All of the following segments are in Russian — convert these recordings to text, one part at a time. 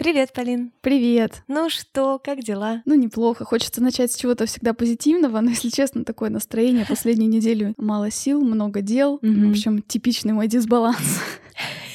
Привет, Полин. Привет. Ну что, как дела? Ну, неплохо. Хочется начать с чего-то всегда позитивного, но, если честно, такое настроение. Последнюю неделю мало сил, много дел. В общем, типичный мой дисбаланс.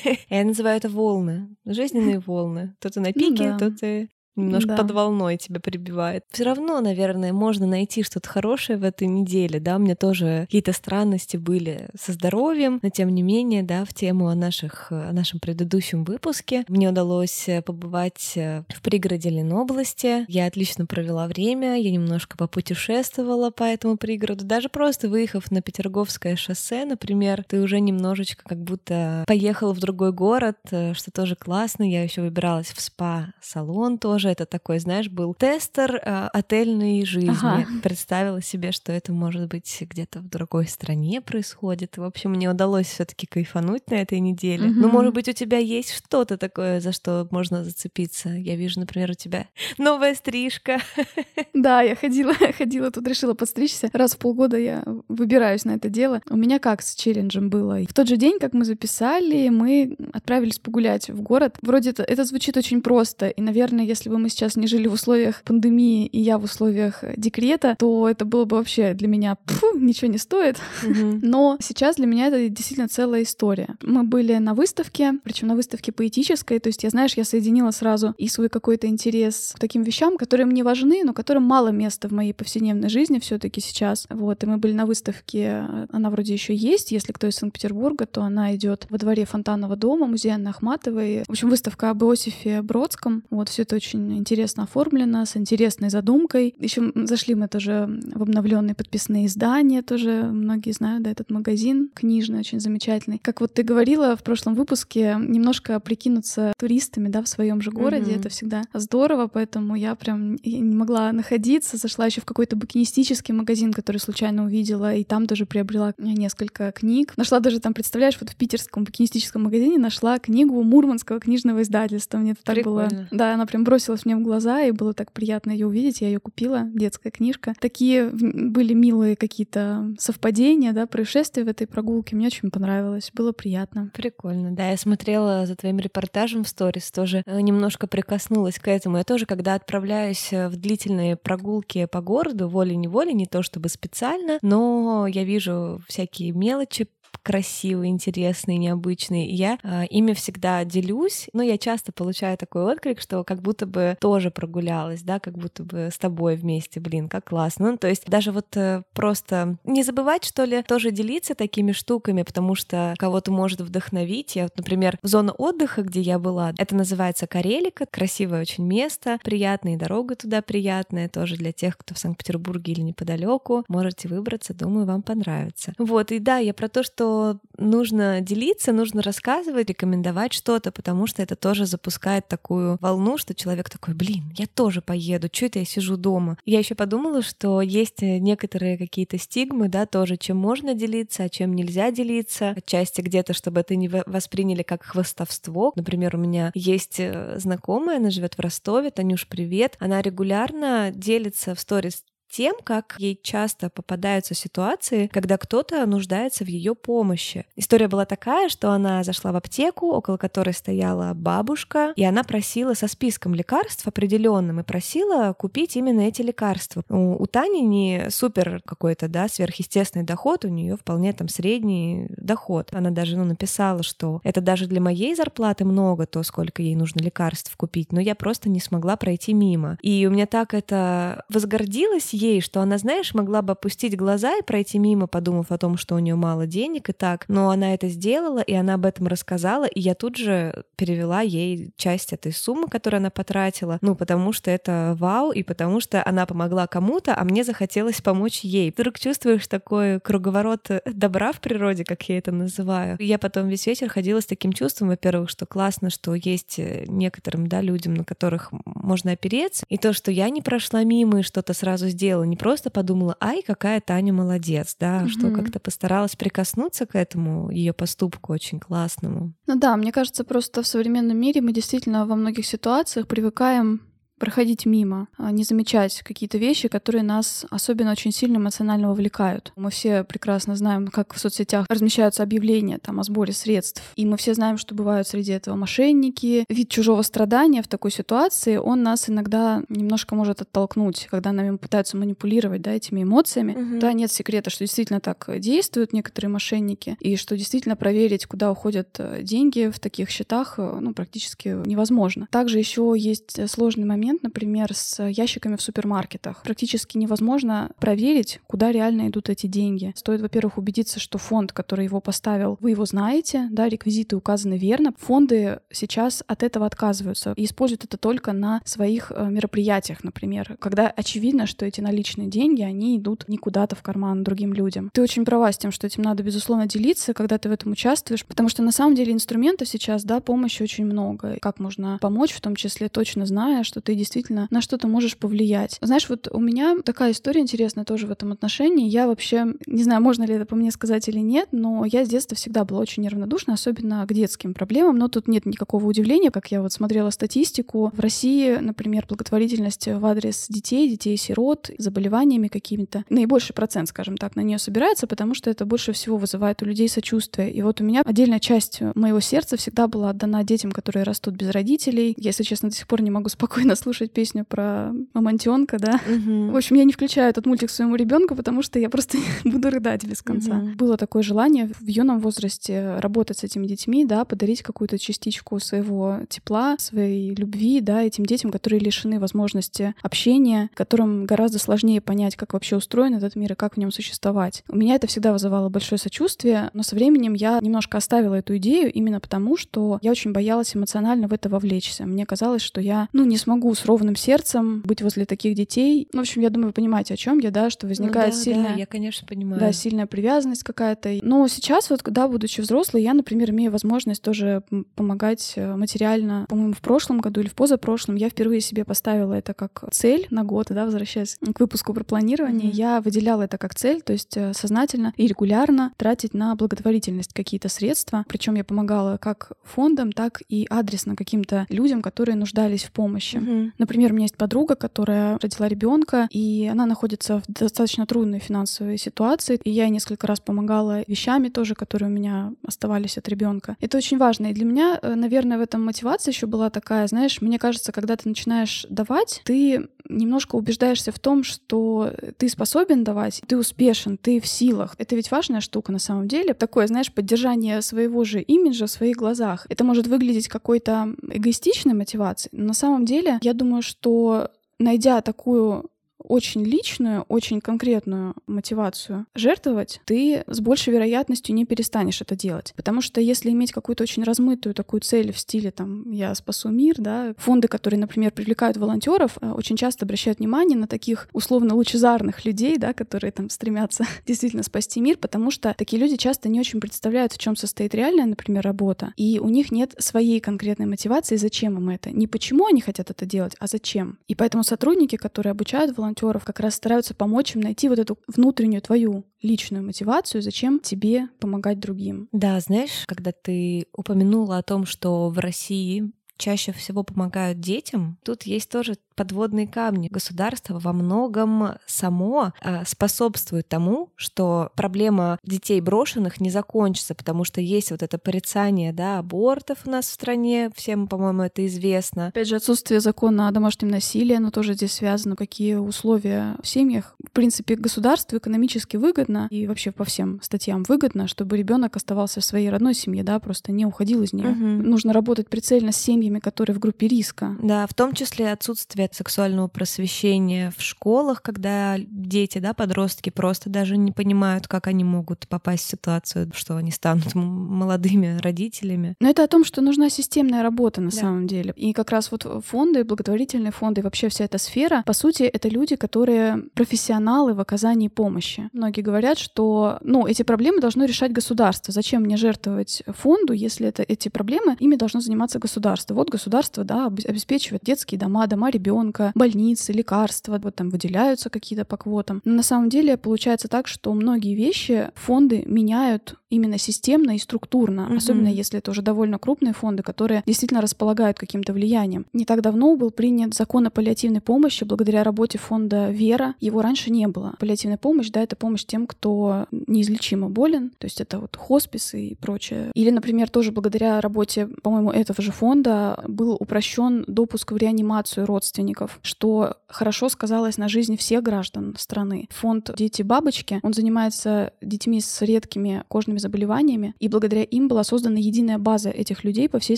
Я называю это волны, жизненные волны. То ты на пике, Ну да. то ты немножко Да. под волной тебя прибивает. Все равно, наверное, можно найти что-то хорошее в этой неделе, да, у меня тоже какие-то странности были со здоровьем, но тем не менее, да, в тему о, наших, о нашем предыдущем выпуске. Мне удалось э, побывать э, в пригороде Ленобласти, я отлично провела время, я немножко попутешествовала по этому пригороду, даже просто выехав на Петерговское шоссе, например, ты уже немножечко как будто поехал в другой город, э, что тоже классно, я еще выбиралась в спа-салон тоже, это такой, знаешь, был тестер э, отельной жизни. Ага. Представила себе, что это может быть где-то в другой стране происходит. В общем, мне удалось все-таки кайфануть на этой неделе. Мгм. Ну, может быть, у тебя есть что-то такое, за что можно зацепиться. Я вижу, например, у тебя новая стрижка. Да, я ходила, ходила тут, решила подстричься. Раз в полгода я выбираюсь на это дело. У меня как с челленджем было? В тот же день, как мы записали, мы отправились погулять в город. Вроде это, это звучит очень просто. И, наверное, если бы мы сейчас не жили в условиях пандемии, и я в условиях декрета, то это было бы вообще для меня пфу, ничего не стоит. Но сейчас для меня это действительно целая история. Мы были на выставке, причем на выставке поэтической, то есть я, знаешь, я соединила сразу и свой какой-то интерес к таким вещам, которые мне важны, но которым мало места в моей повседневной жизни все таки сейчас. Вот, и мы были на выставке, она вроде еще есть, если кто из Санкт-Петербурга, то она идет во дворе Фонтанного дома, музея Анны Ахматовой. В общем, выставка об Иосифе Бродском. Вот, все это очень интересно оформлено, с интересной задумкой. Еще зашли мы тоже в обновленные подписные издания, тоже многие знают, да, этот магазин книжный, очень замечательный. Как вот ты говорила в прошлом выпуске, немножко прикинуться туристами, да, в своем же городе, Мгм. это всегда здорово, поэтому я прям я не могла находиться, зашла еще в какой-то букинистический магазин, который случайно увидела, и там тоже приобрела несколько книг. Нашла даже там, представляешь, вот в питерском букинистическом магазине нашла книгу Мурманского книжного издательства. Мне это так было... Прикольно. Да, она прям бросилась мне в глаза, и было так приятно ее увидеть. Я ее купила, детская книжка. Такие были милые какие-то совпадения, да, происшествия в этой прогулке. Мне очень понравилось, было приятно. Прикольно, да. Я смотрела за твоим репортажем в сторис, тоже э, немножко прикоснулась к этому. Я тоже, когда отправляюсь э, в длительные прогулки по городу, волей-неволей, не то чтобы специально, но я вижу всякие мелочи красивые, интересные, необычные. Я э, ими всегда делюсь, но я часто получаю такой отклик, что как будто бы тоже прогулялась, да, как будто бы с тобой вместе, блин, как классно. Ну, то есть даже вот э, просто не забывать, что ли, тоже делиться такими штуками, потому что кого-то может вдохновить. Я вот, например, в зону отдыха, где я была, это называется Карелика, красивое очень место, приятная дорога туда приятная, тоже для тех, кто в Санкт-Петербурге или неподалеку. Можете выбраться, думаю, вам понравится. Вот, и да, я про то, что нужно делиться, нужно рассказывать, рекомендовать что-то, потому что это тоже запускает такую волну, что человек такой, блин, я тоже поеду, что это я сижу дома? Я еще подумала, что есть э, некоторые какие-то стигмы, да, тоже, чем можно делиться, а чем нельзя делиться. Отчасти где-то, чтобы это не во- восприняли как хвастовство. Например, у меня есть э, знакомая, она живет в Ростове, Танюш, привет. Она регулярно делится в сторис тем, как ей часто попадаются ситуации, когда кто-то нуждается в ее помощи. История была такая, что она зашла в аптеку, около которой стояла бабушка, и она просила со списком лекарств определенным и просила купить именно эти лекарства. У, у Тани не супер какой-то, да, сверхъестественный доход, у нее вполне там средний доход. Она даже, ну, написала, что это даже для моей зарплаты много, то, сколько ей нужно лекарств купить, но я просто не смогла пройти мимо. И у меня так это возгордилась ей, что она, знаешь, могла бы опустить глаза и пройти мимо, подумав о том, что у нее мало денег и так, но она это сделала, и она об этом рассказала, и я тут же перевела ей часть этой суммы, которую она потратила, ну, потому что это вау, и потому что она помогла кому-то, а мне захотелось помочь ей. Вдруг чувствуешь такой круговорот добра в природе, как я это называю. Я потом весь вечер ходила с таким чувством, во-первых, что классно, что есть э, некоторым, да, людям, на которых можно опереться, и то, что я не прошла мимо и что-то сразу сделала, сделала, не просто подумала, ай, какая Таня молодец, да, угу. что как-то постаралась прикоснуться к этому ее поступку очень классному. Ну да, мне кажется, просто в современном мире мы действительно во многих ситуациях привыкаем проходить мимо, а не замечать какие-то вещи, которые нас особенно очень сильно эмоционально вовлекают. Мы все прекрасно знаем, как в соцсетях размещаются объявления там, о сборе средств, и мы все знаем, что бывают среди этого мошенники. Вид чужого страдания в такой ситуации, он нас иногда немножко может оттолкнуть, когда нами пытаются манипулировать да, этими эмоциями. Угу. Да, нет секрета, что действительно так действуют некоторые мошенники, и что действительно проверить, куда уходят э, деньги в таких счетах, э, ну, практически невозможно. Также еще есть э, сложный момент, момент, например, с ящиками в супермаркетах. Практически невозможно проверить, куда реально идут эти деньги. Стоит, во-первых, убедиться, что фонд, который его поставил, вы его знаете, да, реквизиты указаны верно. Фонды сейчас от этого отказываются и используют это только на своих э, мероприятиях, например, когда очевидно, что эти наличные деньги, они идут не куда-то в карман другим людям. Ты очень права с тем, что этим надо, безусловно, делиться, когда ты в этом участвуешь, потому что на самом деле инструментов сейчас, да, помощи очень много. Как можно помочь, в том числе точно зная, что ты действительно на что-то можешь повлиять. Знаешь, вот у меня такая история интересная тоже в этом отношении. Я вообще, не знаю, можно ли это по мне сказать или нет, но я с детства всегда была очень неравнодушна, особенно к детским проблемам, но тут нет никакого удивления, как я вот смотрела статистику. В России, например, благотворительность в адрес детей, детей-сирот, заболеваниями какими-то, наибольший процент, скажем так, на нее собирается, потому что это больше всего вызывает у людей сочувствие. И вот у меня отдельная часть моего сердца всегда была отдана детям, которые растут без родителей. Я, если честно, до сих пор не могу спокойно слушать песню про мамонтенка, да. Угу. В общем, я не включаю этот мультик своему ребенку, потому что я просто буду рыдать без конца. Угу. Было такое желание в юном возрасте работать с этими детьми, да, подарить какую-то частичку своего тепла, своей любви, да, этим детям, которые лишены возможности общения, которым гораздо сложнее понять, как вообще устроен этот мир и как в нем существовать. У меня это всегда вызывало большое сочувствие, но со временем я немножко оставила эту идею именно потому, что я очень боялась эмоционально в это вовлечься. Мне казалось, что я, ну, не смогу с ровным сердцем быть возле таких детей. Ну, в общем, я думаю, вы понимаете, о чем я, да, что возникает ну, да, сильная... Да, я, конечно, понимаю. Да, сильная привязанность какая-то. Но сейчас вот, да, будучи взрослой, я, например, имею возможность тоже помогать э, материально. По-моему, в прошлом году или в позапрошлом я впервые себе поставила это как цель на год, да, возвращаясь к выпуску про планирование, mm-hmm. я выделяла это как цель, то есть э, сознательно и регулярно тратить на благотворительность какие-то средства. Причем я помогала как фондам, так и адресно каким-то людям, которые нуждались в помощи. Mm-hmm. Например, у меня есть подруга, которая родила ребенка, и она находится в достаточно трудной финансовой ситуации. И я ей несколько раз помогала вещами тоже, которые у меня оставались от ребенка. Это очень важно. И для меня, э, наверное, в этом мотивация еще была такая, знаешь, мне кажется, когда ты начинаешь давать, ты немножко убеждаешься в том, что ты способен давать, ты успешен, ты в силах. Это ведь важная штука на самом деле. Такое, знаешь, поддержание своего же имиджа в своих глазах. Это может выглядеть какой-то эгоистичной мотивацией, но на самом деле я думаю, что найдя такую очень личную, очень конкретную мотивацию жертвовать, ты с большей вероятностью не перестанешь это делать. Потому что если иметь какую-то очень размытую такую цель в стиле там «я спасу мир», да, фонды, которые, например, привлекают волонтеров, э, очень часто обращают внимание на таких условно лучезарных людей, да, которые там стремятся действительно спасти мир, потому что такие люди часто не очень представляют, в чем состоит реальная, например, работа, и у них нет своей конкретной мотивации, зачем им это. Не почему они хотят это делать, а зачем. И поэтому сотрудники, которые обучают волонтеров, волонтеров как раз стараются помочь им найти вот эту внутреннюю твою личную мотивацию, зачем тебе помогать другим. Да, знаешь, когда ты упомянула о том, что в России чаще всего помогают детям, тут есть тоже подводные камни. Государство во многом само а, способствует тому, что проблема детей брошенных не закончится, потому что есть вот это порицание да, абортов у нас в стране, всем, по-моему, это известно. Опять же, отсутствие закона о домашнем насилии, оно тоже здесь связано, какие условия в семьях. В принципе, государству экономически выгодно и вообще по всем статьям выгодно, чтобы ребенок оставался в своей родной семье, да, просто не уходил из нее. Угу. Нужно работать прицельно с семьями, которые в группе риска. Да, в том числе отсутствие от сексуального просвещения в школах, когда дети, да, подростки просто даже не понимают, как они могут попасть в ситуацию, что они станут молодыми родителями. Но это о том, что нужна системная работа на да. самом деле. И как раз вот фонды, благотворительные фонды, и вообще вся эта сфера, по сути, это люди, которые профессионалы в оказании помощи. Многие говорят, что, ну, эти проблемы должно решать государство. Зачем мне жертвовать фонду, если это эти проблемы, ими должно заниматься государство. Вот государство, да, обеспечивает детские дома, дома ребенка, больницы, лекарства, вот там выделяются какие-то по квотам. Но на самом деле получается так, что многие вещи фонды меняют именно системно и структурно, mm-hmm. особенно если это уже довольно крупные фонды, которые действительно располагают каким-то влиянием. Не так давно был принят закон о паллиативной помощи благодаря работе фонда Вера. Его раньше не было. Паллиативная помощь, да, это помощь тем, кто неизлечимо болен, то есть это вот хосписы и прочее. Или, например, тоже благодаря работе, по-моему, этого же фонда был упрощен допуск в реанимацию родственников, что хорошо сказалось на жизни всех граждан страны. Фонд «Дети-бабочки», он занимается детьми с редкими кожными заболеваниями, и благодаря им была создана единая база этих людей по всей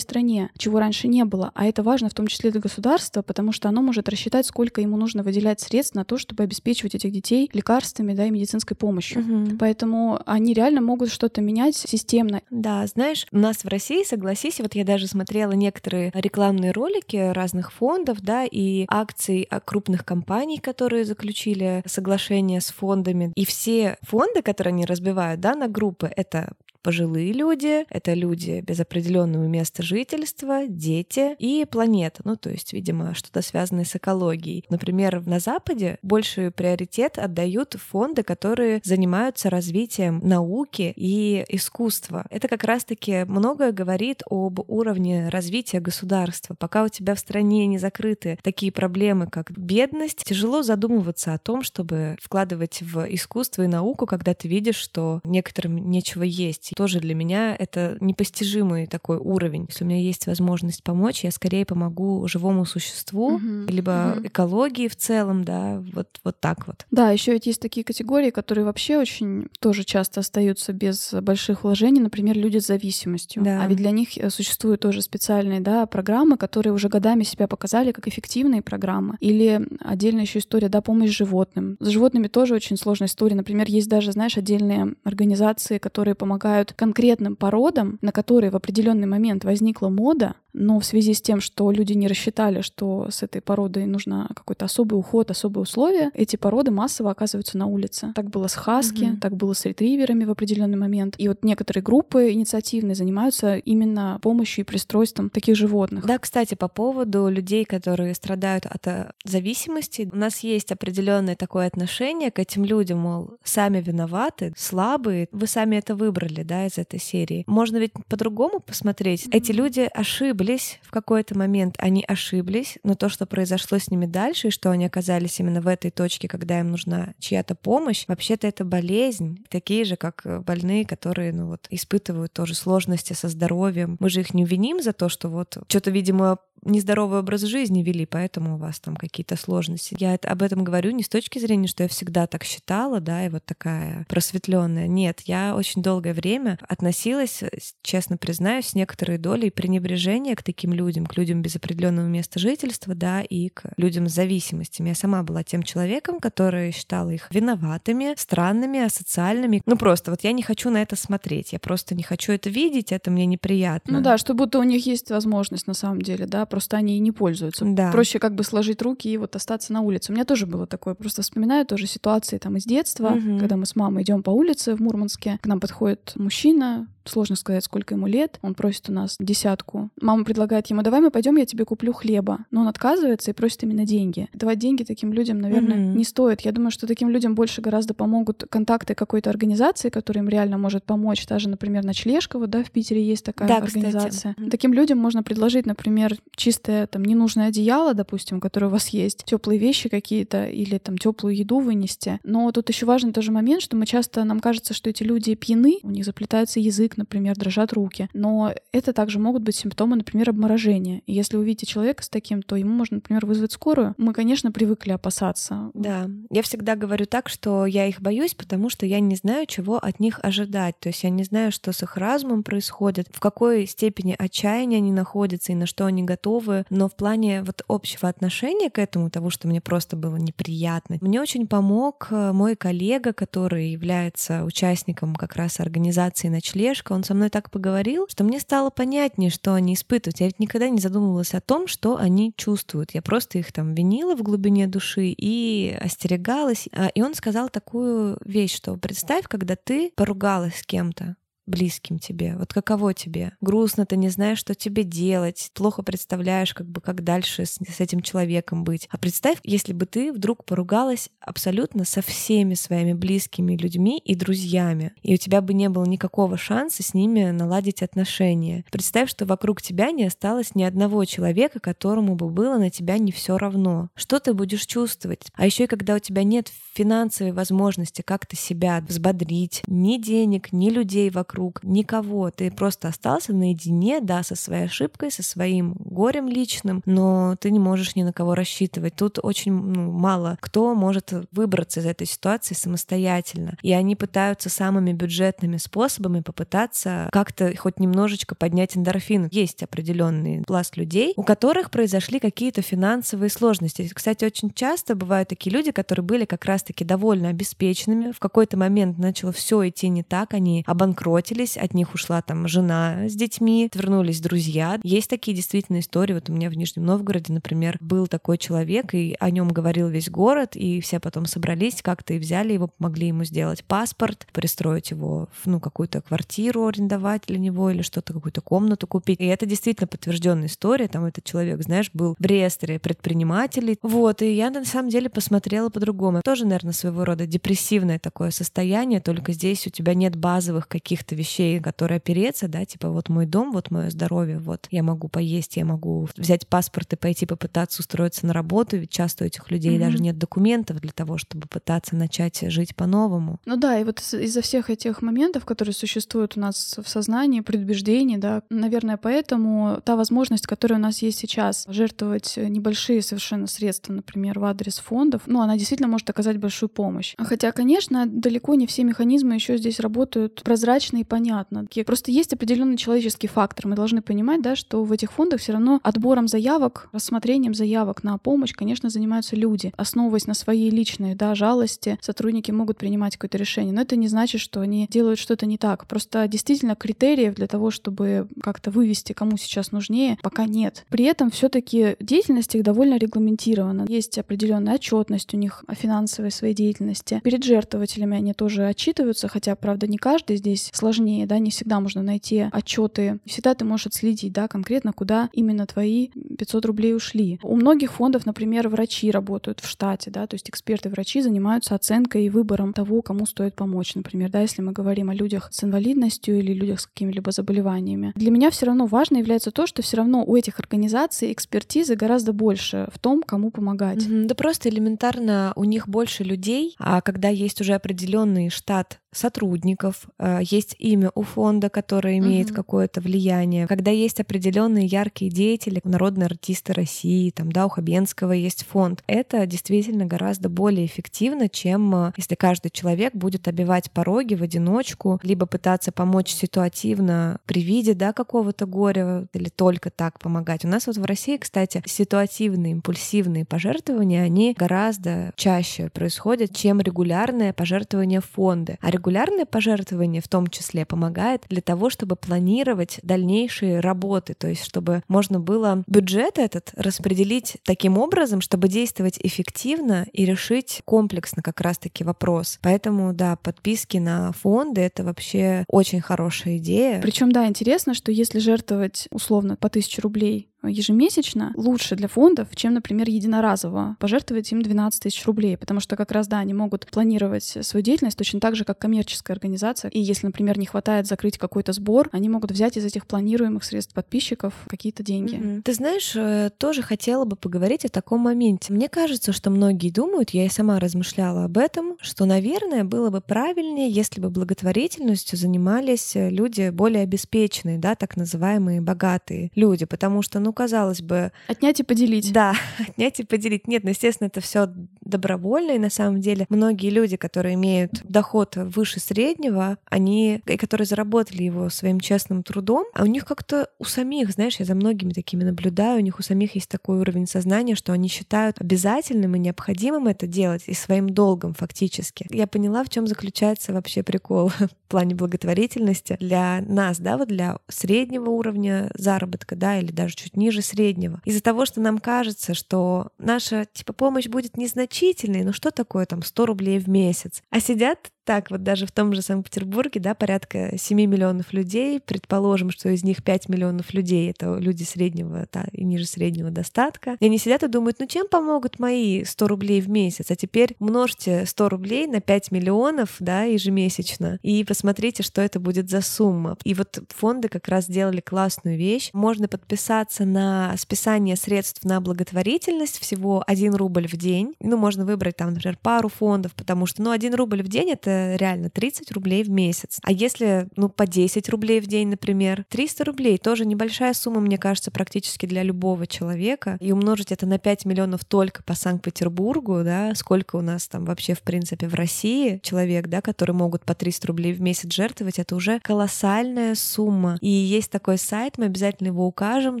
стране, чего раньше не было. А это важно в том числе для государства, потому что оно может рассчитать, сколько ему нужно выделять средств на то, чтобы обеспечивать этих детей лекарствами да, и медицинской помощью. Угу. Поэтому они реально могут что-то менять системно. Да, знаешь, у нас в России, согласись, вот я даже смотрела некоторые рекламные ролики разных фондов, да, и акций крупных компаний, которые заключили соглашение с фондами. И все фонды, которые они разбивают, да, на группы, это это пожилые люди, это люди без определенного места жительства, дети и планета. Ну, то есть, видимо, что-то связанное с экологией. Например, на Западе больший приоритет отдают фонды, которые занимаются развитием науки и искусства. Это как раз-таки многое говорит об уровне развития государства. Пока у тебя в стране не закрыты такие проблемы, как бедность, тяжело задумываться о том, чтобы вкладывать в искусство и науку, когда ты видишь, что некоторым нечего есть тоже для меня это непостижимый такой уровень. Если у меня есть возможность помочь, я скорее помогу живому существу, угу. либо угу. экологии в целом, да, вот, вот так вот. Да, еще ведь есть такие категории, которые вообще очень тоже часто остаются без больших вложений, например, люди с зависимостью. Да. А ведь для них э, существуют тоже специальные да, программы, которые уже годами себя показали как эффективные программы. Или отдельная еще история, да, помощь животным. С животными тоже очень сложная история. Например, есть даже, знаешь, отдельные организации, которые помогают помогают конкретным породам, на которые в определенный момент возникла мода, но в связи с тем, что люди не рассчитали, что с этой породой нужно какой-то особый уход, особые условия, эти породы массово оказываются на улице. Так было с хаски, mm-hmm. так было с ретриверами в определенный момент. И вот некоторые группы инициативные занимаются именно помощью и пристройством таких животных. Да, кстати, по поводу людей, которые страдают от э, зависимости, у нас есть определенное такое отношение к этим людям, мол, сами виноваты, слабые, вы сами это выбрали, да, из этой серии. Можно ведь по-другому посмотреть. Mm-hmm. Эти люди ошиблись в какой-то момент, они ошиблись, но то, что произошло с ними дальше, и что они оказались именно в этой точке, когда им нужна чья-то помощь, вообще-то это болезнь, такие же, как больные, которые, ну вот, испытывают тоже сложности со здоровьем. Мы же их не виним за то, что вот что-то, видимо, нездоровый образ жизни вели, поэтому у вас там какие-то сложности. Я это, об этом говорю не с точки зрения, что я всегда так считала, да, и вот такая просветленная. Нет, я очень долгое время относилась, честно признаюсь, с некоторой долей пренебрежения к таким людям, к людям без определенного места жительства, да, и к людям с зависимостями. Я сама была тем человеком, который считал их виноватыми, странными, асоциальными. Ну просто вот я не хочу на это смотреть, я просто не хочу это видеть, это мне неприятно. Ну да, что будто у них есть возможность на самом деле, да, просто они и не пользуются. Да. Проще как бы сложить руки и вот остаться на улице. У меня тоже было такое. Просто вспоминаю тоже ситуации там из детства, угу. когда мы с мамой идем по улице в Мурманске, к нам подходит мужчина, сложно сказать, сколько ему лет. Он просит у нас десятку. Мама предлагает ему, давай мы пойдем, я тебе куплю хлеба. Но он отказывается и просит именно деньги. Давать деньги таким людям, наверное, mm-hmm. не стоит. Я думаю, что таким людям больше гораздо помогут контакты какой-то организации, которая им реально может помочь. Даже, например, Ночлежка, вот, да, в Питере есть такая да, организация. Кстати. Таким людям можно предложить, например, чистое там ненужное одеяло, допустим, которое у вас есть, теплые вещи какие-то или там теплую еду вынести. Но тут еще важный тоже момент, что мы часто нам кажется, что эти люди пьяны, у них заплетается язык, например, дрожат руки. Но это также могут быть симптомы, например, обморожения. И если увидите человека с таким, то ему можно, например, вызвать скорую. Мы, конечно, привыкли опасаться. Да, я всегда говорю так, что я их боюсь, потому что я не знаю, чего от них ожидать. То есть я не знаю, что с их разумом происходит, в какой степени отчаяния они находятся и на что они готовы. Но в плане вот общего отношения к этому, того, что мне просто было неприятно, мне очень помог э, мой коллега, который является участником как раз организации «Ночлежка», он со мной так поговорил, что мне стало понятнее, что они испытывают. Я ведь никогда не задумывалась о том, что они чувствуют. Я просто их там винила в глубине души и остерегалась. А, и он сказал такую вещь, что представь, когда ты поругалась с кем-то, близким тебе? Вот каково тебе? Грустно, ты не знаешь, что тебе делать, плохо представляешь, как бы как дальше с, с этим человеком быть. А представь, если бы ты вдруг поругалась абсолютно со всеми своими близкими людьми и друзьями, и у тебя бы не было никакого шанса с ними наладить отношения. Представь, что вокруг тебя не осталось ни одного человека, которому бы было на тебя не все равно. Что ты будешь чувствовать? А еще и когда у тебя нет финансовой возможности как-то себя взбодрить, ни денег, ни людей вокруг, никого. Ты просто остался наедине, да, со своей ошибкой, со своим горем личным, но ты не можешь ни на кого рассчитывать. Тут очень ну, мало кто может выбраться из этой ситуации самостоятельно. И они пытаются самыми бюджетными способами попытаться как-то хоть немножечко поднять эндорфин. Есть определенный пласт людей, у которых произошли какие-то финансовые сложности. Кстати, очень часто бывают такие люди, которые были как раз-таки довольно обеспеченными. В какой-то момент начало все идти не так, они обанкротились, от них ушла там жена с детьми, вернулись друзья. Есть такие действительно истории. Вот у меня в Нижнем Новгороде, например, был такой человек, и о нем говорил весь город, и все потом собрались как-то и взяли его, помогли ему сделать паспорт, пристроить его в ну, какую-то квартиру арендовать для него или что-то, какую-то комнату купить. И это действительно подтвержденная история. Там этот человек, знаешь, был в реестре предпринимателей. Вот, и я на самом деле посмотрела по-другому. Тоже, наверное, своего рода депрессивное такое состояние, только здесь у тебя нет базовых каких-то вещей, которые опереться, да, типа вот мой дом, вот мое здоровье, вот я могу поесть, я могу взять паспорт и пойти попытаться устроиться на работу, ведь часто у этих людей mm-hmm. даже нет документов для того, чтобы пытаться начать жить по-новому. Ну да, и вот из-за всех этих моментов, которые существуют у нас в сознании, предубеждений, да, наверное, поэтому та возможность, которая у нас есть сейчас, жертвовать небольшие совершенно средства, например, в адрес фондов, ну, она действительно может оказать большую помощь. Хотя, конечно, далеко не все механизмы еще здесь работают прозрачно и понятно. Просто есть определенный человеческий фактор. Мы должны понимать, да, что в этих фондах все равно отбором заявок, рассмотрением заявок на помощь, конечно, занимаются люди. Основываясь на своей личной да, жалости, сотрудники могут принимать какое-то решение. Но это не значит, что они делают что-то не так. Просто действительно критериев для того, чтобы как-то вывести, кому сейчас нужнее, пока нет. При этом все-таки деятельность их довольно регламентирована. Есть определенная отчетность у них о финансовой своей деятельности. Перед жертвователями они тоже отчитываются, хотя, правда, не каждый здесь сложнее, да, не всегда можно найти отчеты. Не всегда ты можешь отследить, да, конкретно, куда именно твои 500 рублей ушли. У многих фондов, например, врачи работают в штате, да, то есть эксперты-врачи занимаются оценкой и выбором того, кому стоит помочь, например, да, если мы говорим о людях с инвалидностью или людях с какими-либо заболеваниями. Для меня все равно важно является то, что все равно у этих организаций экспертизы гораздо больше в том, кому помогать. Mm-hmm. Да просто элементарно у них больше людей, а когда есть уже определенный штат сотрудников, э, есть имя у фонда, которое имеет mm-hmm. какое-то влияние, когда есть определенные яркие деятели, народные артисты России, там, да, у Хабенского есть фонд, это действительно гораздо более эффективно, чем э, если каждый человек будет обивать пороги в одиночку, либо пытаться помочь ситуативно при виде, да, какого-то горя, или только так помогать. У нас вот в России, кстати, ситуативные, импульсивные пожертвования, они гораздо чаще происходят, чем регулярное пожертвование фонда. А регулярное пожертвование в том числе помогает для того, чтобы планировать дальнейшие работы, то есть чтобы можно было бюджет этот распределить таким образом, чтобы действовать эффективно и решить комплексно как раз-таки вопрос. Поэтому, да, подписки на фонды — это вообще очень хорошая идея. Причем, да, интересно, что если жертвовать условно по тысяче рублей ежемесячно лучше для фондов, чем, например, единоразово пожертвовать им 12 тысяч рублей, потому что как раз, да, они могут планировать свою деятельность точно так же, как коммерческая организация. И если, например, не хватает закрыть какой-то сбор, они могут взять из этих планируемых средств подписчиков какие-то деньги. Mm-hmm. Ты знаешь, э, тоже хотела бы поговорить о таком моменте. Мне кажется, что многие думают, я и сама размышляла об этом, что, наверное, было бы правильнее, если бы благотворительностью занимались люди более обеспеченные, да, так называемые богатые люди, потому что, ну, казалось бы... Отнять и поделить. Да, отнять и поделить. Нет, ну, естественно, это все добровольно, и на самом деле многие люди, которые имеют доход выше среднего, они, и которые заработали его своим честным трудом, а у них как-то у самих, знаешь, я за многими такими наблюдаю, у них у самих есть такой уровень сознания, что они считают обязательным и необходимым это делать, и своим долгом фактически. Я поняла, в чем заключается вообще прикол в плане благотворительности для нас, да, вот для среднего уровня заработка, да, или даже чуть ниже среднего. Из-за того, что нам кажется, что наша типа помощь будет незначительной, ну что такое там 100 рублей в месяц? А сидят так, вот даже в том же Санкт-Петербурге, да, порядка 7 миллионов людей, предположим, что из них 5 миллионов людей — это люди среднего да, и ниже среднего достатка, и они сидят и думают, ну чем помогут мои 100 рублей в месяц? А теперь множьте 100 рублей на 5 миллионов, да, ежемесячно, и посмотрите, что это будет за сумма. И вот фонды как раз сделали классную вещь. Можно подписаться на списание средств на благотворительность всего 1 рубль в день. Ну, можно выбрать там, например, пару фондов, потому что, ну, 1 рубль в день — реально 30 рублей в месяц. А если, ну, по 10 рублей в день, например, 300 рублей — тоже небольшая сумма, мне кажется, практически для любого человека. И умножить это на 5 миллионов только по Санкт-Петербургу, да, сколько у нас там вообще, в принципе, в России человек, да, которые могут по 300 рублей в месяц жертвовать, это уже колоссальная сумма. И есть такой сайт, мы обязательно его укажем,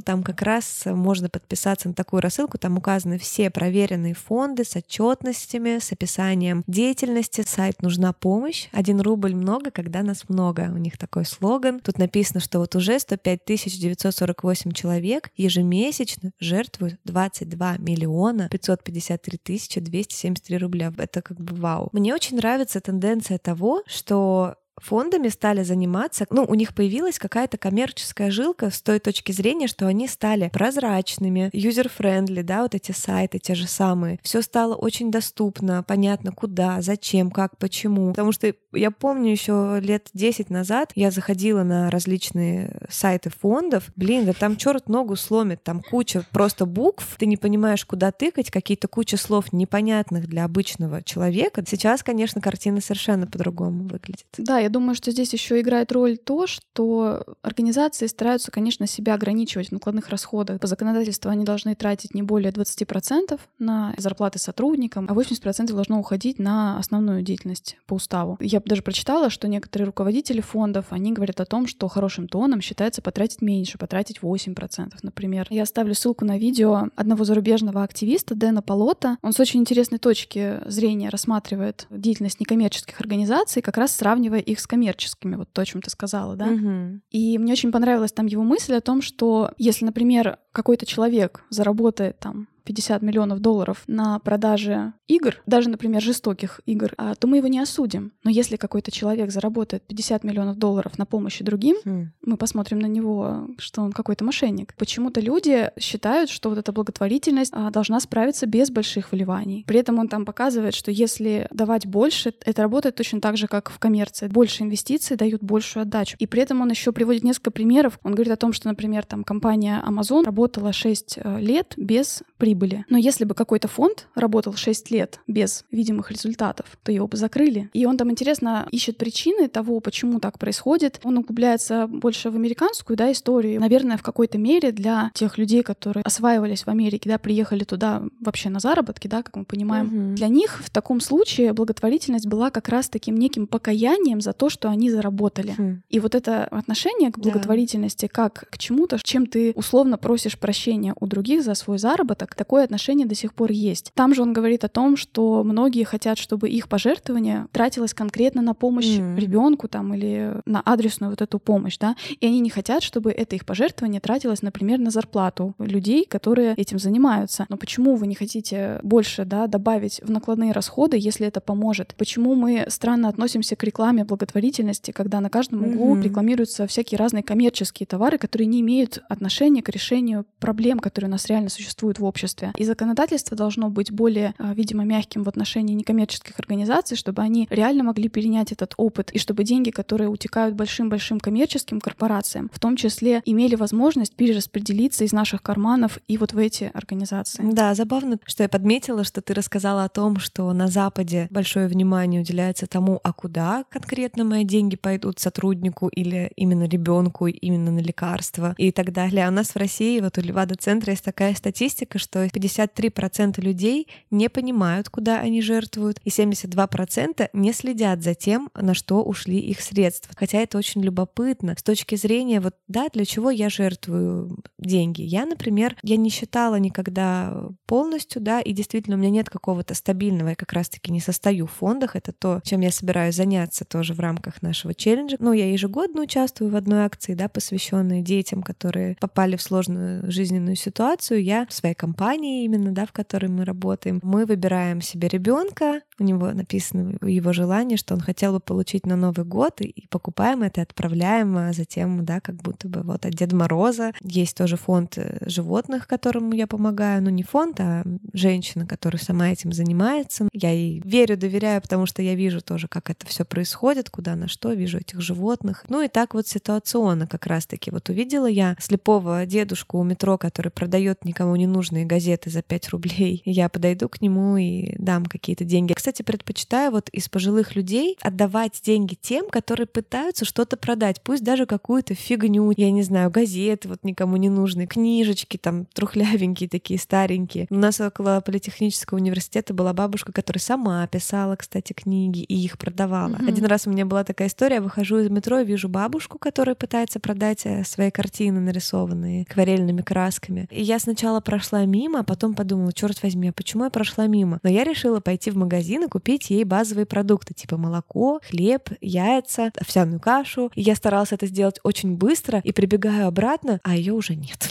там как раз можно подписаться на такую рассылку, там указаны все проверенные фонды с отчетностями, с описанием деятельности. Сайт «Нужна помощь». Один рубль много, когда нас много. У них такой слоган. Тут написано, что вот уже 105 948 человек ежемесячно жертвуют 22 миллиона 553 тысячи 273 рубля. Это как бы вау. Мне очень нравится тенденция того, что фондами стали заниматься, ну, у них появилась какая-то коммерческая жилка с той точки зрения, что они стали прозрачными, user-friendly, да, вот эти сайты те же самые. Все стало очень доступно, понятно, куда, зачем, как, почему. Потому что я помню еще лет 10 назад я заходила на различные сайты фондов, блин, да там черт ногу сломит, там куча просто букв, ты не понимаешь, куда тыкать, какие-то куча слов непонятных для обычного человека. Сейчас, конечно, картина совершенно по-другому выглядит. Да, я думаю, что здесь еще играет роль то, что организации стараются, конечно, себя ограничивать в накладных расходах. По законодательству они должны тратить не более 20% на зарплаты сотрудникам, а 80% должно уходить на основную деятельность по уставу. Я даже прочитала, что некоторые руководители фондов, они говорят о том, что хорошим тоном считается потратить меньше, потратить 8%, например. Я оставлю ссылку на видео одного зарубежного активиста Дэна Полота. Он с очень интересной точки зрения рассматривает деятельность некоммерческих организаций, как раз сравнивая их их с коммерческими, вот то, о чем ты сказала, да. Угу. И мне очень понравилась там его мысль о том, что если, например, какой-то человек заработает там 50 миллионов долларов на продаже игр, даже, например, жестоких игр, а, то мы его не осудим. Но если какой-то человек заработает 50 миллионов долларов на помощи другим, mm. мы посмотрим на него, что он какой-то мошенник. Почему-то люди считают, что вот эта благотворительность а, должна справиться без больших вливаний. При этом он там показывает, что если давать больше, это работает точно так же, как в коммерции. Больше инвестиций дают большую отдачу. И при этом он еще приводит несколько примеров. Он говорит о том, что, например, там компания Amazon работала 6 э, лет без прибыли. Но если бы какой-то фонд работал 6 лет без видимых результатов, то его бы закрыли. И он там, интересно, ищет причины того, почему так происходит. Он углубляется больше в американскую да, историю. Наверное, в какой-то мере для тех людей, которые осваивались в Америке, да, приехали туда вообще на заработки, да, как мы понимаем. Мгм. Для них в таком случае благотворительность была как раз таким неким покаянием за то, что они заработали. Хм. И вот это отношение к Да. благотворительности как к чему-то, чем ты условно просишь прощения у других за свой заработок, такое отношение до сих пор есть. Там же он говорит о том, что многие хотят, чтобы их пожертвование тратилось конкретно на помощь Мгм. ребенку там или на адресную вот эту помощь, да, и они не хотят, чтобы это их пожертвование тратилось, например, на зарплату людей, которые этим занимаются. Но почему вы не хотите больше, да, добавить в накладные расходы, если это поможет? Почему мы странно относимся к рекламе благотворительности, когда на каждом углу Мгм. рекламируются всякие разные коммерческие товары, которые не имеют отношения к решению проблем, которые у нас реально существуют в обществе. И законодательство должно быть более, а, видимо, мягким в отношении некоммерческих организаций, чтобы они реально могли перенять этот опыт, и чтобы деньги, которые утекают большим-большим коммерческим корпорациям, в том числе имели возможность перераспределиться из наших карманов и вот в эти организации. Да, забавно, что я подметила, что ты рассказала о том, что на Западе большое внимание уделяется тому, а куда конкретно мои деньги пойдут сотруднику или именно ребенку, именно на лекарства и так далее. А у нас в России, вот у Левада-центра есть такая статистика, что 53% людей не понимают, куда они жертвуют, и 72% не следят за тем, на что ушли их средства. Хотя это очень любопытно с точки зрения, вот, да, для чего я жертвую деньги. Я, например, я не считала никогда полностью, да, и действительно у меня нет какого-то стабильного, я как раз-таки не состою в фондах, это то, чем я собираюсь заняться тоже в рамках нашего челленджа. Ну, я ежегодно участвую в одной акции, да, посвященной детям, которые попали в сложную жизненную ситуацию. Я в своей компании именно, да, в которой мы работаем, мы выбираем себе ребенка, У него написано его желание, что он хотел бы получить на Новый год, и покупаем это, отправляем а затем, да, как будто бы вот от Деда Мороза. Есть тоже фонд э, животных, которому я помогаю. Ну, не фонд, а женщина, которая сама этим занимается. Я ей верю, доверяю, потому что я вижу тоже, как это все происходит, куда на что, вижу этих животных. Ну и так вот ситуационно как раз-таки. Вот увидела я слепого дедушку у метро, который продает никому не нужные газеты за 5 рублей. Я подойду к нему и дам какие-то деньги. Кстати, предпочитаю вот из пожилых людей отдавать деньги тем, которые пытаются что-то продать, пусть даже какую-то фигню, я не знаю, газеты вот никому не нужные, книжечки там трухлявенькие такие старенькие. У нас около политехнического университета была бабушка, которая сама писала, кстати, книги и их продавала. Mm-hmm. Один раз у меня была такая история, я выхожу из метро и вижу бабушку, которая пытается продать э, свои картины нарисованные акварельными красками. И я сначала прошла мимо, а потом подумала, черт возьми, а почему я прошла мимо? Но я решила пойти в магазин и купить ей базовые продукты, типа молоко, хлеб, яйца, овсяную кашу. И я старалась это сделать очень быстро и прибегаю обратно, а ее уже нет.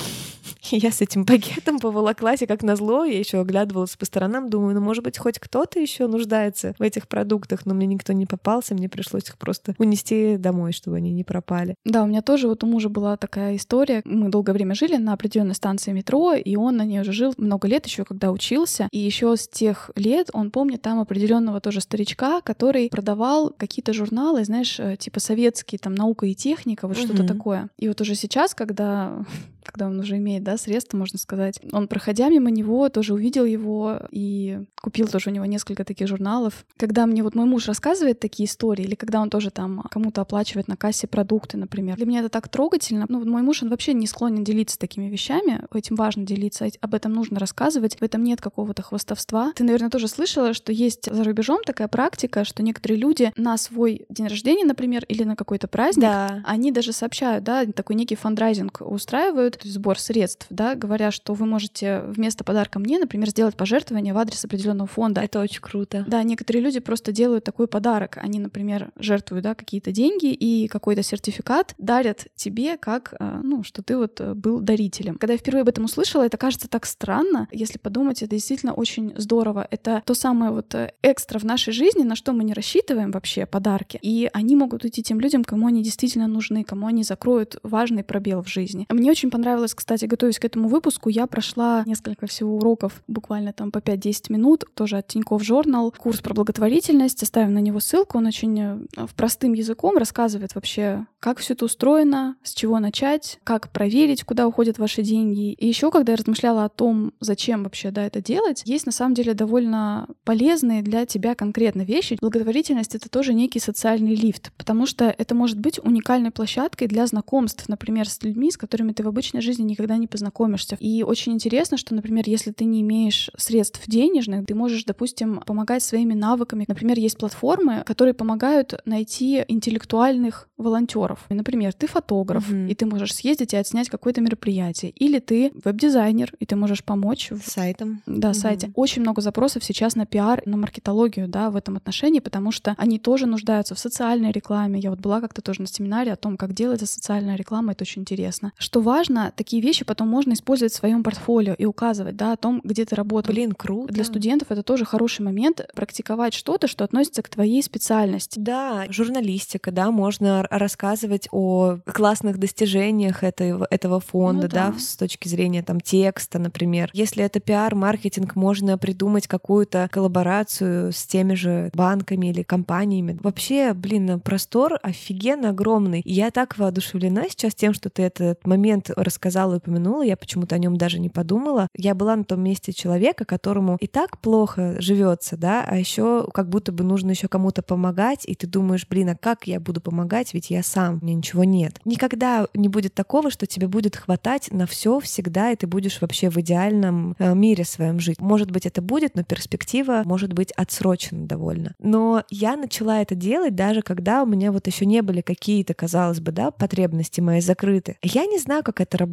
И я с этим пакетом поволоклась, и как назло, я еще оглядывалась по сторонам, думаю, ну, может быть, хоть кто-то еще нуждается в этих продуктах, но мне никто не попался, мне пришлось их просто унести домой, чтобы они не пропали. Да, у меня тоже вот у мужа была такая история. Мы долгое время жили на определенной станции метро, и он на ней уже жил много лет еще, когда учился. И еще с тех лет он помнит там определенного тоже старичка, который продавал какие-то журналы, знаешь, э, типа советские, там наука и техника, вот угу. что-то такое. И вот уже сейчас, когда когда он уже имеет, да, средства, можно сказать. Он, проходя мимо него, тоже увидел его и купил тоже у него несколько таких журналов. Когда мне вот мой муж рассказывает такие истории, или когда он тоже там кому-то оплачивает на кассе продукты, например, для меня это так трогательно. Ну, мой муж, он вообще не склонен делиться такими вещами, этим важно делиться, об этом нужно рассказывать, в этом нет какого-то хвостовства. Ты, наверное, тоже слышала, что есть за рубежом такая практика, что некоторые люди на свой день рождения, например, или на какой-то праздник, да. они даже сообщают, да, такой некий фандрайзинг устраивают, сбор средств, да, говоря, что вы можете вместо подарка мне, например, сделать пожертвование в адрес определенного фонда. Это очень круто. Да, некоторые люди просто делают такой подарок. Они, например, жертвуют, да, какие-то деньги и какой-то сертификат дарят тебе, как, э, ну, что ты вот э, был дарителем. Когда я впервые об этом услышала, это кажется так странно. Если подумать, это действительно очень здорово. Это то самое вот э, экстра в нашей жизни, на что мы не рассчитываем вообще, подарки. И они могут уйти тем людям, кому они действительно нужны, кому они закроют важный пробел в жизни. Мне очень понравилось понравилось, кстати, готовясь к этому выпуску, я прошла несколько всего уроков, буквально там по 5-10 минут, тоже от Тинькофф Журнал, курс про благотворительность, оставим на него ссылку, он очень э, в простым языком рассказывает вообще, как все это устроено, с чего начать, как проверить, куда уходят ваши деньги. И еще, когда я размышляла о том, зачем вообще да, это делать, есть на самом деле довольно полезные для тебя конкретно вещи. Благотворительность — это тоже некий социальный лифт, потому что это может быть уникальной площадкой для знакомств, например, с людьми, с которыми ты в обычной личной жизни никогда не познакомишься. И очень интересно, что, например, если ты не имеешь средств денежных, ты можешь, допустим, помогать своими навыками. Например, есть платформы, которые помогают найти интеллектуальных волонтеров. Например, ты фотограф, угу. и ты можешь съездить и отснять какое-то мероприятие. Или ты веб-дизайнер, и ты можешь помочь. В... Сайтом. Да, угу. сайте. Очень много запросов сейчас на пиар, на маркетологию, да, в этом отношении, потому что они тоже нуждаются в социальной рекламе. Я вот была как-то тоже на семинаре о том, как делать социальная реклама, это очень интересно. Что важно, такие вещи потом можно использовать в своем портфолио и указывать, да, о том, где ты работаешь. Блин, круто. Для студентов это тоже хороший момент практиковать что-то, что относится к твоей специальности. Да, журналистика, да, можно рассказывать о классных достижениях этого, этого фонда, ну, да. да, с точки зрения там текста, например. Если это пиар, маркетинг, можно придумать какую-то коллаборацию с теми же банками или компаниями. Вообще, блин, простор офигенно огромный. Я так воодушевлена сейчас тем, что ты этот момент рассказала сказала и упомянула, я почему-то о нем даже не подумала. Я была на том месте человека, которому и так плохо живется, да, а еще как будто бы нужно еще кому-то помогать, и ты думаешь, блин, а как я буду помогать, ведь я сам, мне ничего нет. Никогда не будет такого, что тебе будет хватать на все всегда, и ты будешь вообще в идеальном э, мире своем жить. Может быть, это будет, но перспектива может быть отсрочена довольно. Но я начала это делать даже когда у меня вот еще не были какие-то, казалось бы, да, потребности мои закрыты. Я не знаю, как это работает.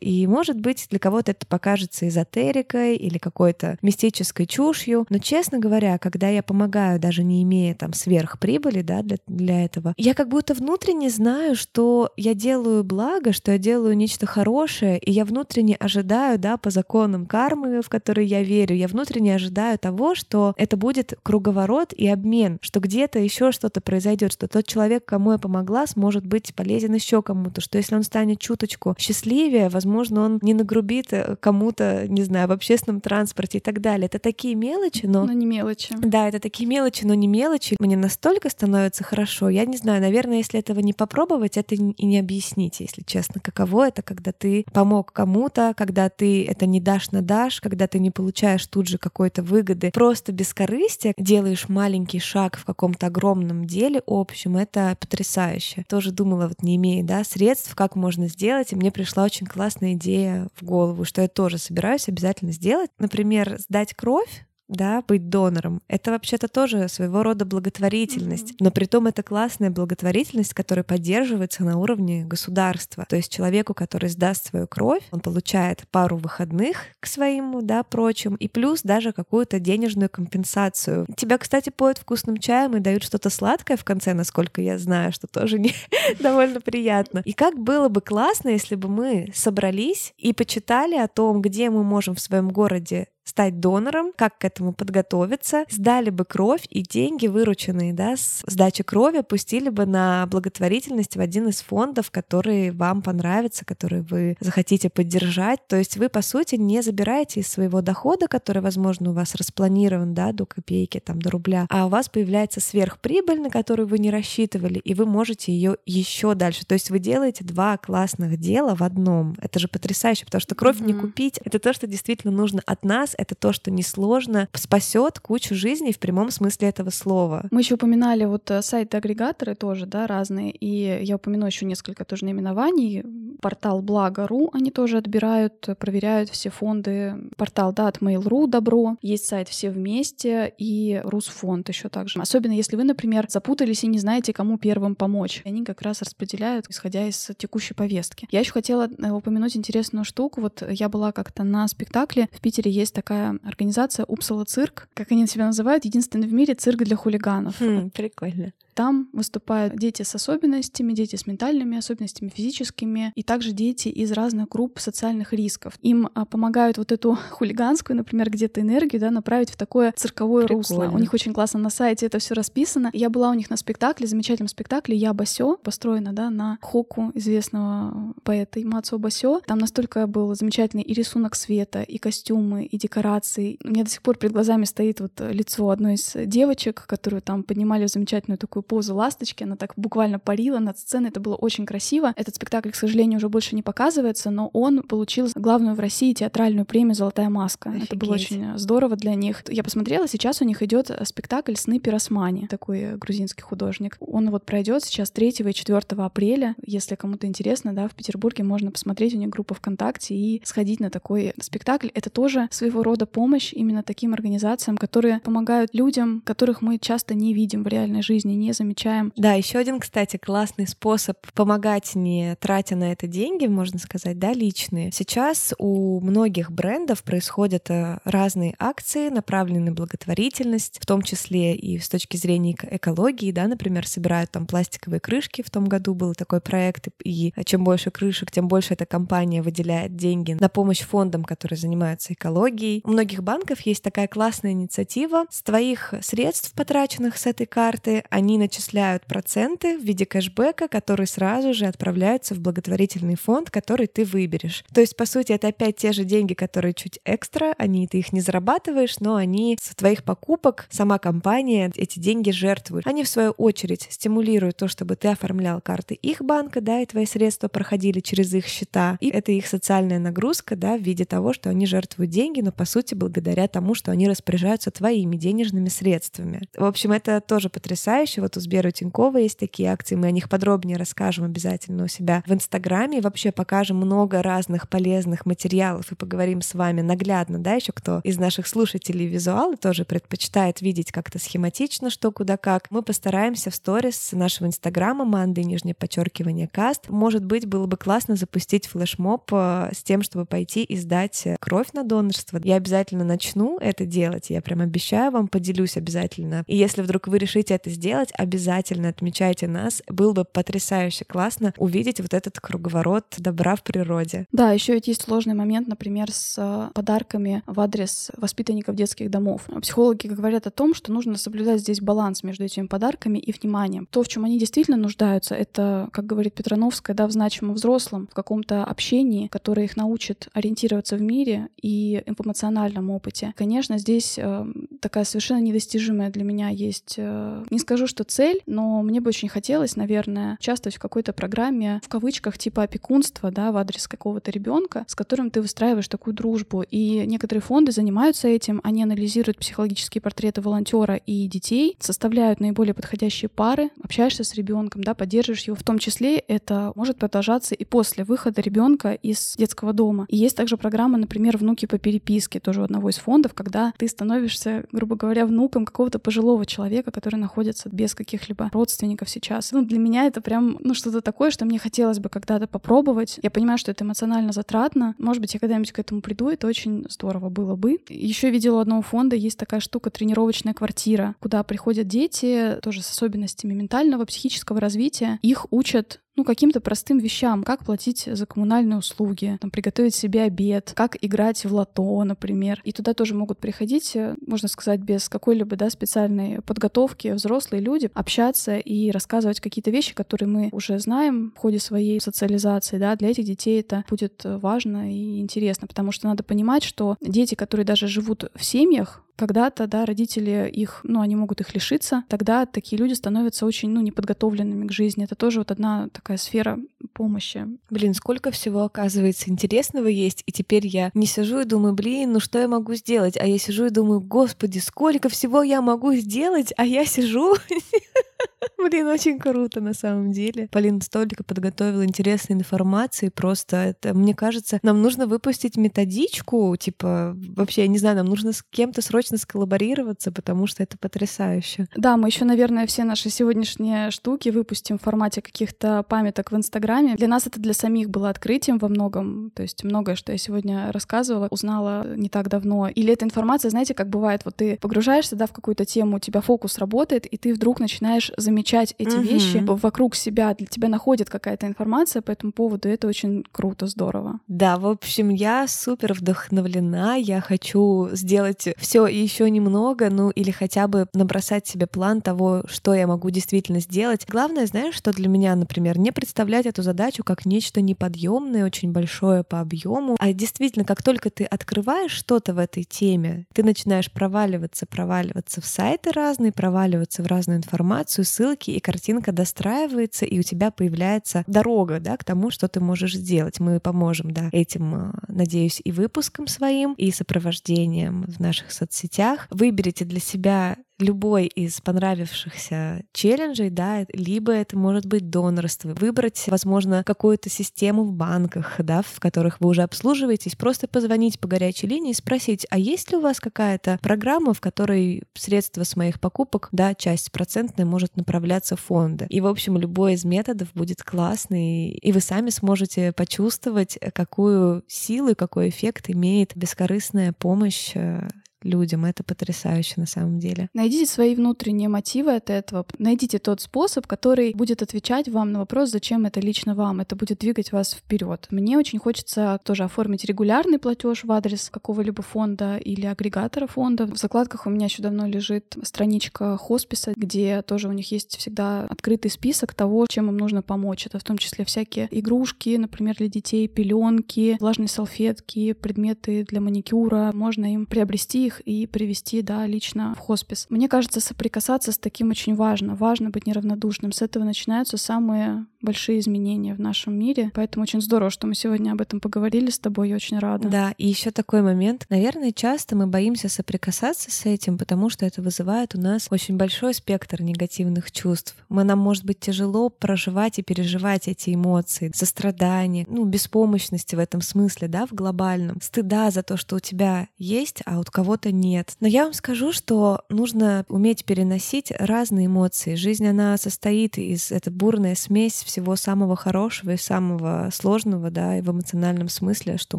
И, может быть, для кого-то это покажется эзотерикой или какой-то мистической чушью. Но, честно говоря, когда я помогаю, даже не имея там сверхприбыли да, для, для этого, я как будто внутренне знаю, что я делаю благо, что я делаю нечто хорошее, и я внутренне ожидаю, да, по законам кармы, в которые я верю, я внутренне ожидаю того, что это будет круговорот и обмен, что где-то еще что-то произойдет, что тот человек, кому я помогла, сможет быть полезен еще кому-то, что если он станет чуточку счастливее, возможно, он не нагрубит э, кому-то, не знаю, в общественном транспорте и так далее. Это такие мелочи, но... Но не мелочи. Да, это такие мелочи, но не мелочи. Мне настолько становится хорошо. Я не знаю, наверное, если этого не попробовать, это и не объяснить, если честно, каково это, когда ты помог кому-то, когда ты это не дашь на дашь, когда ты не получаешь тут же какой-то выгоды. Просто без корысти делаешь маленький шаг в каком-то огромном деле общем. Это потрясающе. Тоже думала, вот не имея да, средств, как можно сделать, и мне пришла очень классная идея в голову, что я тоже собираюсь обязательно сделать. Например, сдать кровь да, быть донором. Это вообще-то тоже своего рода благотворительность, mm-hmm. но при том это классная благотворительность, которая поддерживается на уровне государства. То есть человеку, который сдаст свою кровь, он получает пару выходных к своим, да, прочим, и плюс даже какую-то денежную компенсацию. Тебя, кстати, поют вкусным чаем и дают что-то сладкое в конце, насколько я знаю, что тоже не довольно приятно. И как было бы классно, если бы мы собрались и почитали о том, где мы можем в своем городе стать донором, как к этому подготовиться, сдали бы кровь и деньги, вырученные да, с сдачи крови, пустили бы на благотворительность в один из фондов, который вам понравится, который вы захотите поддержать. То есть вы, по сути, не забираете из своего дохода, который, возможно, у вас распланирован да, до копейки, там, до рубля, а у вас появляется сверхприбыль, на которую вы не рассчитывали, и вы можете ее еще дальше. То есть вы делаете два классных дела в одном. Это же потрясающе, потому что кровь mm-hmm. не купить. Это то, что действительно нужно от нас, это то, что несложно, спасет кучу жизней в прямом смысле этого слова. Мы еще упоминали вот э, сайты-агрегаторы тоже, да, разные, и я упомяну еще несколько тоже наименований. Портал Благо.ру они тоже отбирают, проверяют все фонды. Портал, да, от Mail.ru Добро. Есть сайт Все вместе и Русфонд еще также. Особенно если вы, например, запутались и не знаете, кому первым помочь. Они как раз распределяют, исходя из текущей повестки. Я еще хотела э, упомянуть интересную штуку. Вот я была как-то на спектакле. В Питере есть такая организация Упсала цирк, как они себя называют, единственный в мире цирк для хулиганов. Хм, прикольно. Там выступают дети с особенностями, дети с ментальными особенностями, физическими, и также дети из разных групп социальных рисков. Им а, помогают вот эту хулиганскую, например, где-то энергию, да, направить в такое цирковое Прикольно. русло. У них очень классно на сайте это все расписано. Я была у них на спектакле, замечательном спектакле «Я Басё», построена, да, на хоку известного поэта Мацо Басё. Там настолько был замечательный и рисунок света, и костюмы, и декорации. У меня до сих пор перед глазами стоит вот лицо одной из девочек, которую там поднимали в замечательную такую позу ласточки, она так буквально парила над сценой, это было очень красиво. Этот спектакль, к сожалению, уже больше не показывается, но он получил главную в России театральную премию «Золотая маска». Офигеть. Это было очень здорово для них. Я посмотрела, сейчас у них идет спектакль «Сны Пиросмани», такой грузинский художник. Он вот пройдет сейчас 3 и 4 апреля. Если кому-то интересно, да, в Петербурге можно посмотреть, у них группа ВКонтакте и сходить на такой спектакль. Это тоже своего рода помощь именно таким организациям, которые помогают людям, которых мы часто не видим в реальной жизни, не замечаем. Да, еще один, кстати, классный способ помогать, не тратя на это деньги, можно сказать, да, личные. Сейчас у многих брендов происходят э, разные акции, направленные на благотворительность, в том числе и с точки зрения экологии, да, например, собирают там пластиковые крышки. В том году был такой проект, и чем больше крышек, тем больше эта компания выделяет деньги на помощь фондам, которые занимаются экологией. У многих банков есть такая классная инициатива. С твоих средств, потраченных с этой карты, они начисляют проценты в виде кэшбэка, который сразу же отправляются в благотворительный фонд, который ты выберешь. То есть, по сути, это опять те же деньги, которые чуть экстра, они ты их не зарабатываешь, но они с твоих покупок сама компания эти деньги жертвует. Они, в свою очередь, стимулируют то, чтобы ты оформлял карты их банка, да, и твои средства проходили через их счета. И это их социальная нагрузка, да, в виде того, что они жертвуют деньги, но, по сути, благодаря тому, что они распоряжаются твоими денежными средствами. В общем, это тоже потрясающе. Вот у Сбера Тинькова есть такие акции, мы о них подробнее расскажем обязательно у себя в Инстаграме вообще покажем много разных полезных материалов и поговорим с вами наглядно, да, еще кто из наших слушателей визуалы тоже предпочитает видеть как-то схематично, что куда как. Мы постараемся в сторис нашего Инстаграма Манды, нижнее подчеркивание каст. Может быть, было бы классно запустить флешмоб э, с тем, чтобы пойти и сдать э, кровь на донорство. Я обязательно начну это делать, я прям обещаю вам, поделюсь обязательно. И если вдруг вы решите это сделать, обязательно отмечайте нас. Было бы потрясающе классно увидеть вот этот круговорот добра в природе. Да, еще ведь есть сложный момент, например, с э, подарками в адрес воспитанников детских домов. Психологи говорят о том, что нужно соблюдать здесь баланс между этими подарками и вниманием. То, в чем они действительно нуждаются, это, как говорит Петрановская, да, в значимом взрослом, в каком-то общении, которое их научит ориентироваться в мире и эмоциональном опыте. Конечно, здесь э, такая совершенно недостижимая для меня есть, э, не скажу, что цель, но мне бы очень хотелось, наверное, участвовать в какой-то программе, в кавычках, типа опекунства, да, в адрес какого-то ребенка, с которым ты выстраиваешь такую дружбу. И некоторые фонды занимаются этим, они анализируют психологические портреты волонтера и детей, составляют наиболее подходящие пары, общаешься с ребенком, да, поддерживаешь его. В том числе это может продолжаться и после выхода ребенка из детского дома. И есть также программа, например, «Внуки по переписке», тоже одного из фондов, когда ты становишься, грубо говоря, внуком какого-то пожилого человека, который находится без каких-либо родственников сейчас. Ну, для меня это прям, ну, что-то такое, что мне хотелось бы когда-то попробовать. Я понимаю, что это эмоционально затратно. Может быть, я когда-нибудь к этому приду, это очень здорово было бы. Еще видела у одного фонда, есть такая штука тренировочная квартира, куда приходят дети, тоже с особенностями ментального, психического развития. Их учат ну, каким-то простым вещам, как платить за коммунальные услуги, там, приготовить себе обед, как играть в лото, например. И туда тоже могут приходить, э, можно сказать, без какой-либо да, специальной подготовки взрослые люди, общаться и рассказывать какие-то вещи, которые мы уже знаем в ходе своей социализации. Да. Для этих детей это будет важно и интересно, потому что надо понимать, что дети, которые даже живут в семьях, когда-то, да, родители их, ну, они могут их лишиться, тогда такие люди становятся очень, ну, неподготовленными к жизни. Это тоже вот одна такая сфера помощи. Блин, сколько всего, оказывается, интересного есть, и теперь я не сижу и думаю, блин, ну что я могу сделать? А я сижу и думаю, господи, сколько всего я могу сделать, а я сижу Блин, очень круто на самом деле. Полина столько подготовила интересной информации. Просто это, мне кажется, нам нужно выпустить методичку. Типа, вообще, я не знаю, нам нужно с кем-то срочно сколлаборироваться, потому что это потрясающе. Да, мы еще, наверное, все наши сегодняшние штуки выпустим в формате каких-то памяток в Инстаграме. Для нас это для самих было открытием во многом. То есть многое, что я сегодня рассказывала, узнала не так давно. Или эта информация, знаете, как бывает, вот ты погружаешься да, в какую-то тему, у тебя фокус работает, и ты вдруг начинаешь замечать эти угу. вещи вокруг себя, для тебя находит какая-то информация по этому поводу, и это очень круто, здорово. Да, в общем, я супер вдохновлена, я хочу сделать все еще немного, ну или хотя бы набросать себе план того, что я могу действительно сделать. Главное, знаешь, что для меня, например, не представлять эту задачу как нечто неподъемное, очень большое по объему, а действительно, как только ты открываешь что-то в этой теме, ты начинаешь проваливаться, проваливаться в сайты разные, проваливаться в разную информацию, ссылки, и картинка достраивается, и у тебя появляется дорога да, к тому, что ты можешь сделать. Мы поможем да, этим, а, надеюсь, и выпуском своим, и сопровождением в наших соцсетях. Выберите для себя любой из понравившихся челленджей, да, либо это может быть донорство, выбрать, возможно, какую-то систему в банках, да, в которых вы уже обслуживаетесь, просто позвонить по горячей линии и спросить, а есть ли у вас какая-то программа, в которой средства с моих покупок, да, часть процентная может направляться в фонды. И, в общем, любой из методов будет классный, и вы сами сможете почувствовать, какую силу и какой эффект имеет бескорыстная помощь э, людям. Это потрясающе на самом деле. Найдите свои внутренние мотивы от этого. Найдите тот способ, который будет отвечать вам на вопрос, зачем это лично вам. Это будет двигать вас вперед. Мне очень хочется тоже оформить регулярный платеж в адрес какого-либо фонда или агрегатора фонда. В закладках у меня еще давно лежит страничка хосписа, где тоже у них есть всегда открытый список того, чем им нужно помочь. Это в том числе всякие игрушки, например, для детей, пеленки, влажные салфетки, предметы для маникюра. Можно им приобрести их и привести, да, лично в хоспис. Мне кажется, соприкасаться с таким очень важно. Важно быть неравнодушным. С этого начинаются самые большие изменения в нашем мире. Поэтому очень здорово, что мы сегодня об этом поговорили с тобой. Я очень рада. Да, и еще такой момент. Наверное, часто мы боимся соприкасаться с этим, потому что это вызывает у нас очень большой спектр негативных чувств. Мы, нам может быть тяжело проживать и переживать эти эмоции, сострадание, ну, беспомощности в этом смысле, да, в глобальном, стыда за то, что у тебя есть, а у кого-то нет. Но я вам скажу, что нужно уметь переносить разные эмоции. Жизнь, она состоит из, это бурная смесь всего самого хорошего и самого сложного, да, и в эмоциональном смысле, что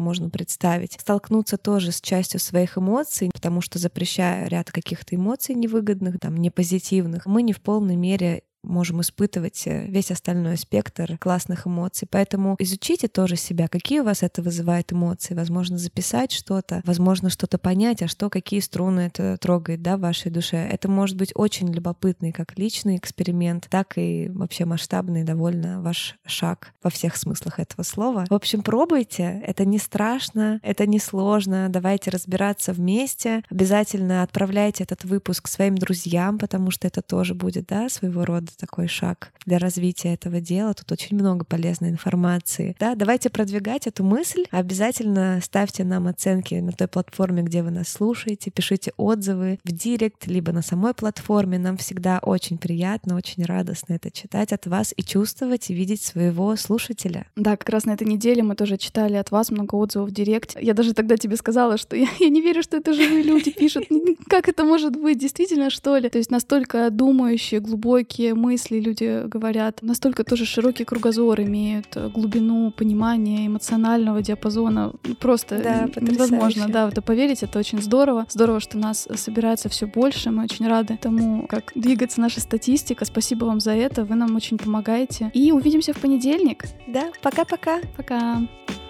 можно представить. Столкнуться тоже с частью своих эмоций, потому что запрещая ряд каких-то эмоций невыгодных, там, непозитивных, мы не в полной мере можем испытывать э, весь остальной спектр классных эмоций. Поэтому изучите тоже себя, какие у вас это вызывает эмоции. Возможно, записать что-то, возможно, что-то понять, а что, какие струны это трогает да, в вашей душе. Это может быть очень любопытный как личный эксперимент, так и вообще масштабный довольно ваш шаг во всех смыслах этого слова. В общем, пробуйте, это не страшно, это не сложно, давайте разбираться вместе. Обязательно отправляйте этот выпуск своим друзьям, потому что это тоже будет да, своего рода такой шаг для развития этого дела. Тут очень много полезной информации. Да, давайте продвигать эту мысль. Обязательно ставьте нам оценки на той платформе, где вы нас слушаете, пишите отзывы в директ, либо на самой платформе. Нам всегда очень приятно, очень радостно это читать от вас и чувствовать, и видеть своего слушателя. Да, как раз на этой неделе мы тоже читали от вас много отзывов в директ. Я даже тогда тебе сказала, что я, я не верю, что это живые люди пишут. Как это может быть? Действительно, что ли? То есть настолько думающие, глубокие, мысли люди говорят, настолько тоже широкий кругозор имеют, э, глубину понимания эмоционального диапазона. Ну, просто да, невозможно, да, это поверить, это очень здорово. Здорово, что нас собирается все больше, мы очень рады тому, как двигается наша статистика. Спасибо вам за это, вы нам очень помогаете. И увидимся в понедельник. Да, пока-пока. Пока. -пока. пока.